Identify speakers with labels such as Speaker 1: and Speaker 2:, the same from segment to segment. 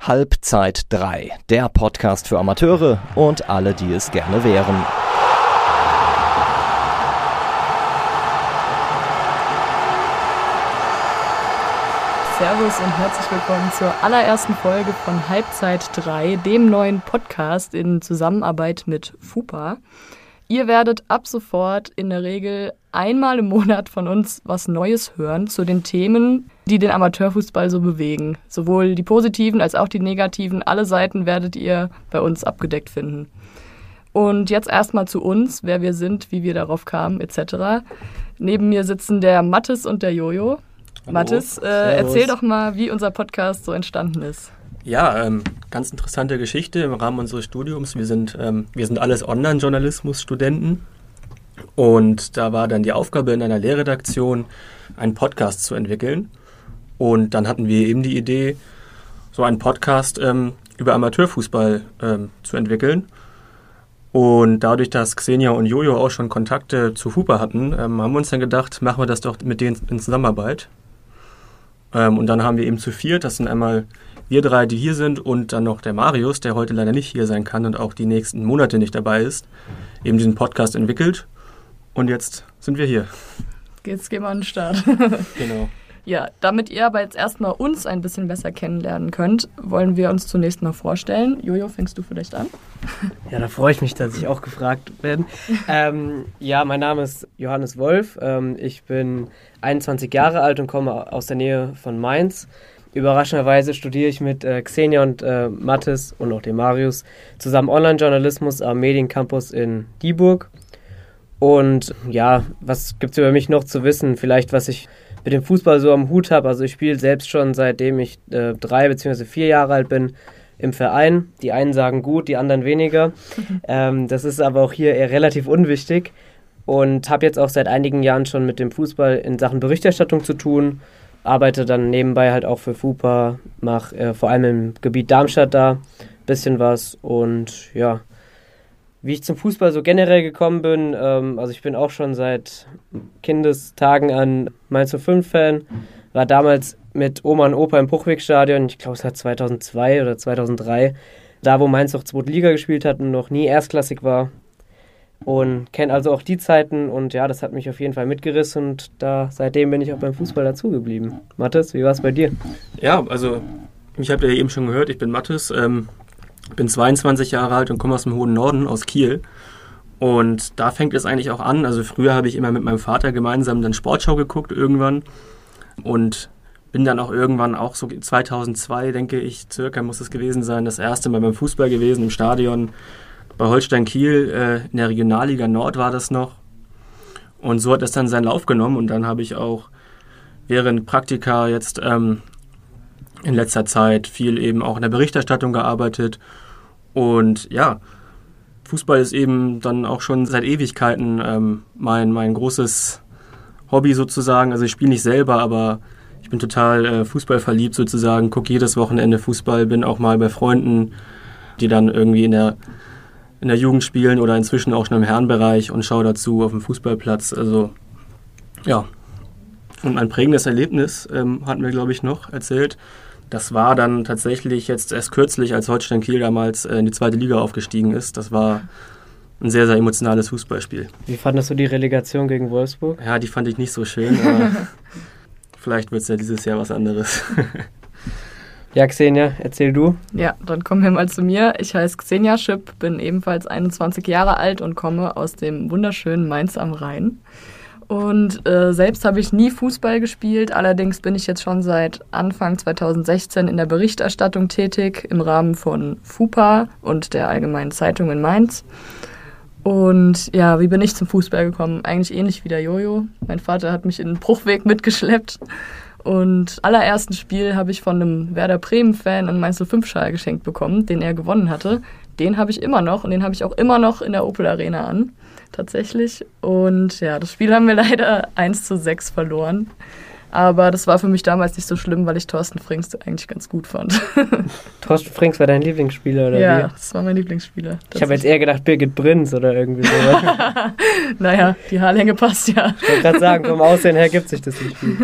Speaker 1: Halbzeit 3, der Podcast für Amateure und alle, die es gerne wären.
Speaker 2: Servus und herzlich willkommen zur allerersten Folge von Halbzeit 3, dem neuen Podcast in Zusammenarbeit mit FUPA. Ihr werdet ab sofort in der Regel einmal im Monat von uns was Neues hören zu den Themen, die den Amateurfußball so bewegen. Sowohl die positiven als auch die negativen. Alle Seiten werdet ihr bei uns abgedeckt finden. Und jetzt erstmal zu uns, wer wir sind, wie wir darauf kamen, etc. Neben mir sitzen der Mattes und der Jojo. Hallo. Mattes, äh, erzähl doch mal, wie unser Podcast so entstanden ist.
Speaker 3: Ja, ähm, ganz interessante Geschichte im Rahmen unseres Studiums. Wir sind, ähm, wir sind alles Online-Journalismus-Studenten. Und da war dann die Aufgabe in einer Lehrredaktion, einen Podcast zu entwickeln. Und dann hatten wir eben die Idee, so einen Podcast ähm, über Amateurfußball ähm, zu entwickeln. Und dadurch, dass Xenia und Jojo auch schon Kontakte zu Huber hatten, ähm, haben wir uns dann gedacht, machen wir das doch mit denen in Zusammenarbeit. Ähm, und dann haben wir eben zu viert, das sind einmal wir drei, die hier sind und dann noch der Marius, der heute leider nicht hier sein kann und auch die nächsten Monate nicht dabei ist, eben diesen Podcast entwickelt. Und jetzt sind wir hier.
Speaker 2: Jetzt gehen wir an den Start. genau. Ja, damit ihr aber jetzt erstmal uns ein bisschen besser kennenlernen könnt, wollen wir uns zunächst mal vorstellen. Jojo, fängst du vielleicht an?
Speaker 4: Ja, da freue ich mich, dass ich auch gefragt werde. ähm, ja, mein Name ist Johannes Wolf. Ähm, ich bin 21 Jahre alt und komme aus der Nähe von Mainz. Überraschenderweise studiere ich mit äh, Xenia und äh, Mathis und auch dem Marius zusammen Online-Journalismus am Mediencampus in Dieburg. Und ja, was gibt es über mich noch zu wissen? Vielleicht, was ich mit dem Fußball so am Hut habe. Also ich spiele selbst schon seitdem ich äh, drei bzw. vier Jahre alt bin im Verein. Die einen sagen gut, die anderen weniger. ähm, das ist aber auch hier eher relativ unwichtig. Und habe jetzt auch seit einigen Jahren schon mit dem Fußball in Sachen Berichterstattung zu tun arbeite dann nebenbei halt auch für FUPA, mache äh, vor allem im Gebiet Darmstadt da ein bisschen was und ja, wie ich zum Fußball so generell gekommen bin, ähm, also ich bin auch schon seit Kindestagen an Mainz 05 Fan, war damals mit Oma und Opa im Bruchwegstadion, ich glaube es war 2002 oder 2003, da wo Mainz noch zweite Liga gespielt hat und noch nie erstklassig war und kenne also auch die Zeiten und ja, das hat mich auf jeden Fall mitgerissen und da seitdem bin ich auch beim Fußball dazugeblieben. Mathis, wie war es bei dir?
Speaker 3: Ja, also ich habe ja eben schon gehört, ich bin Mathis, ähm, bin 22 Jahre alt und komme aus dem hohen Norden, aus Kiel. Und da fängt es eigentlich auch an. Also früher habe ich immer mit meinem Vater gemeinsam dann Sportschau geguckt irgendwann und bin dann auch irgendwann auch so 2002, denke ich, circa muss es gewesen sein, das erste Mal beim Fußball gewesen im Stadion bei Holstein Kiel äh, in der Regionalliga Nord war das noch. Und so hat es dann seinen Lauf genommen und dann habe ich auch während Praktika jetzt ähm, in letzter Zeit viel eben auch in der Berichterstattung gearbeitet. Und ja, Fußball ist eben dann auch schon seit Ewigkeiten ähm, mein, mein großes Hobby sozusagen. Also ich spiele nicht selber, aber ich bin total äh, Fußball verliebt sozusagen, gucke jedes Wochenende Fußball, bin auch mal bei Freunden, die dann irgendwie in der in der Jugend spielen oder inzwischen auch schon im Herrenbereich und schaue dazu auf dem Fußballplatz. Also ja. Und ein prägendes Erlebnis ähm, hatten wir, glaube ich, noch erzählt. Das war dann tatsächlich jetzt erst kürzlich, als Holstein Kiel damals äh, in die zweite Liga aufgestiegen ist. Das war ein sehr, sehr emotionales Fußballspiel.
Speaker 4: Wie fandest du die Relegation gegen Wolfsburg?
Speaker 3: Ja, die fand ich nicht so schön, aber vielleicht wird es ja dieses Jahr was anderes.
Speaker 4: Ja, Xenia, erzähl du.
Speaker 2: Ja, dann kommen wir mal zu mir. Ich heiße Xenia Schipp, bin ebenfalls 21 Jahre alt und komme aus dem wunderschönen Mainz am Rhein. Und äh, selbst habe ich nie Fußball gespielt, allerdings bin ich jetzt schon seit Anfang 2016 in der Berichterstattung tätig im Rahmen von FUPA und der Allgemeinen Zeitung in Mainz. Und ja, wie bin ich zum Fußball gekommen? Eigentlich ähnlich wie der Jojo. Mein Vater hat mich in den Bruchweg mitgeschleppt und allerersten Spiel habe ich von einem Werder Bremen-Fan einen Mainz 05-Schal geschenkt bekommen, den er gewonnen hatte. Den habe ich immer noch und den habe ich auch immer noch in der Opel Arena an, tatsächlich. Und ja, das Spiel haben wir leider 1 zu 6 verloren. Aber das war für mich damals nicht so schlimm, weil ich Thorsten Frings eigentlich ganz gut fand.
Speaker 4: Thorsten Frings war dein Lieblingsspieler, oder
Speaker 2: ja, wie? das war mein Lieblingsspieler.
Speaker 4: Ich habe jetzt eher gedacht Birgit Prinz oder irgendwie so.
Speaker 2: naja, die Haarlänge passt ja.
Speaker 4: Ich wollte gerade sagen, vom Aussehen her gibt sich das nicht viel.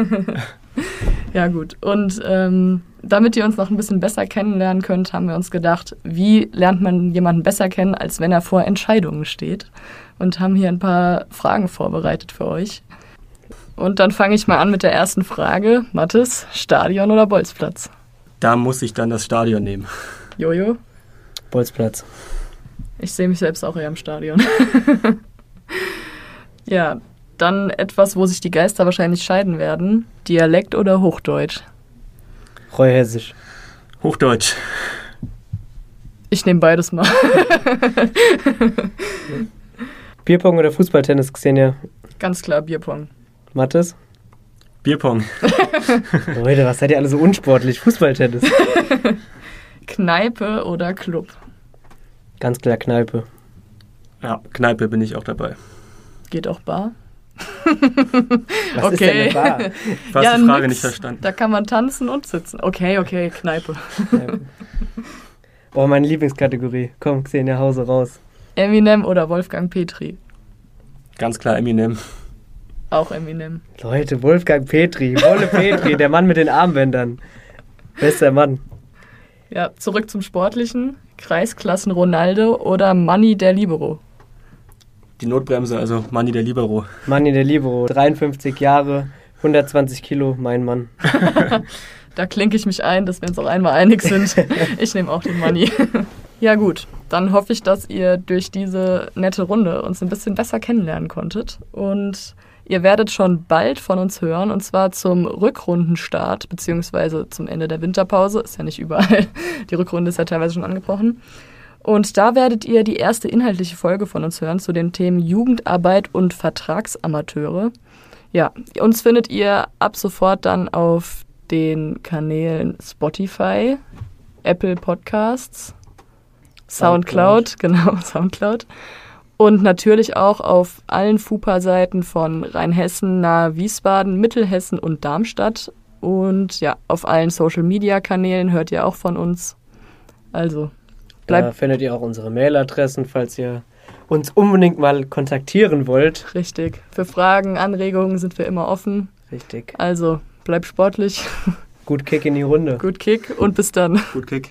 Speaker 2: Ja, gut. Und ähm, damit ihr uns noch ein bisschen besser kennenlernen könnt, haben wir uns gedacht, wie lernt man jemanden besser kennen, als wenn er vor Entscheidungen steht? Und haben hier ein paar Fragen vorbereitet für euch. Und dann fange ich mal an mit der ersten Frage. Mathis, Stadion oder Bolzplatz?
Speaker 3: Da muss ich dann das Stadion nehmen.
Speaker 2: Jojo?
Speaker 4: Bolzplatz.
Speaker 2: Ich sehe mich selbst auch eher im Stadion. ja, dann etwas, wo sich die Geister wahrscheinlich scheiden werden. Dialekt oder Hochdeutsch?
Speaker 4: Reuhessisch.
Speaker 3: Hochdeutsch.
Speaker 2: Ich nehme beides mal.
Speaker 4: Bierpong oder Fußballtennis, Xenia?
Speaker 2: Ganz klar Bierpong.
Speaker 4: Mathis?
Speaker 3: Bierpong.
Speaker 4: Leute, was seid ihr alle so unsportlich? Fußballtennis.
Speaker 2: Kneipe oder Club?
Speaker 4: Ganz klar Kneipe.
Speaker 3: Ja, Kneipe bin ich auch dabei.
Speaker 2: Geht auch Bar?
Speaker 4: Was ist denn
Speaker 2: Okay.
Speaker 4: eine Bar?
Speaker 3: Du hast
Speaker 2: Ja,
Speaker 3: die Frage
Speaker 2: nix.
Speaker 3: nicht verstanden.
Speaker 2: Da kann man tanzen und sitzen. Okay, okay, Kneipe.
Speaker 4: Kneipe. Oh, meine Lieblingskategorie. Komm, Xenia, Hause raus.
Speaker 2: Eminem oder Wolfgang Petri?
Speaker 3: Ganz klar Eminem.
Speaker 2: Auch Eminem.
Speaker 4: Leute, Wolfgang Petri, Wolle Petri, der Mann mit den Armbändern. Bester Mann.
Speaker 2: Ja, zurück zum Sportlichen. Kreisklassen Ronaldo oder Manni der Libero?
Speaker 3: Die Notbremse, also Manni der Libero.
Speaker 4: Manni der Libero, 53 Jahre, 120 Kilo, mein Mann.
Speaker 2: Da klinke ich mich ein, dass wir uns auch einmal einig sind. Ich nehme auch den Money. Ja gut, dann hoffe ich, dass ihr durch diese nette Runde uns ein bisschen besser kennenlernen konntet. Und ihr werdet schon bald von uns hören, und zwar zum Rückrundenstart, beziehungsweise zum Ende der Winterpause. Ist ja nicht überall. Die Rückrunde ist ja teilweise schon angebrochen. Und da werdet ihr die erste inhaltliche Folge von uns hören zu den Themen Jugendarbeit und Vertragsamateure. Ja, uns findet ihr ab sofort dann auf den Kanälen Spotify, Apple Podcasts, Soundcloud, genau, Soundcloud. Und natürlich auch auf allen FUPA-Seiten von Rheinhessen, nahe Wiesbaden, Mittelhessen und Darmstadt. Und ja, auf allen Social-Media-Kanälen hört ihr auch von uns. Also,
Speaker 4: Da
Speaker 2: bleibt
Speaker 4: findet ihr auch unsere Mailadressen, falls ihr uns unbedingt mal kontaktieren wollt.
Speaker 2: richtig. Für Fragen, Anregungen sind wir immer offen.
Speaker 4: Richtig.
Speaker 2: Also, bleibt sportlich,
Speaker 4: Gut Kick in die Runde.
Speaker 2: gut Kick und bis dann.
Speaker 3: Gut Kick.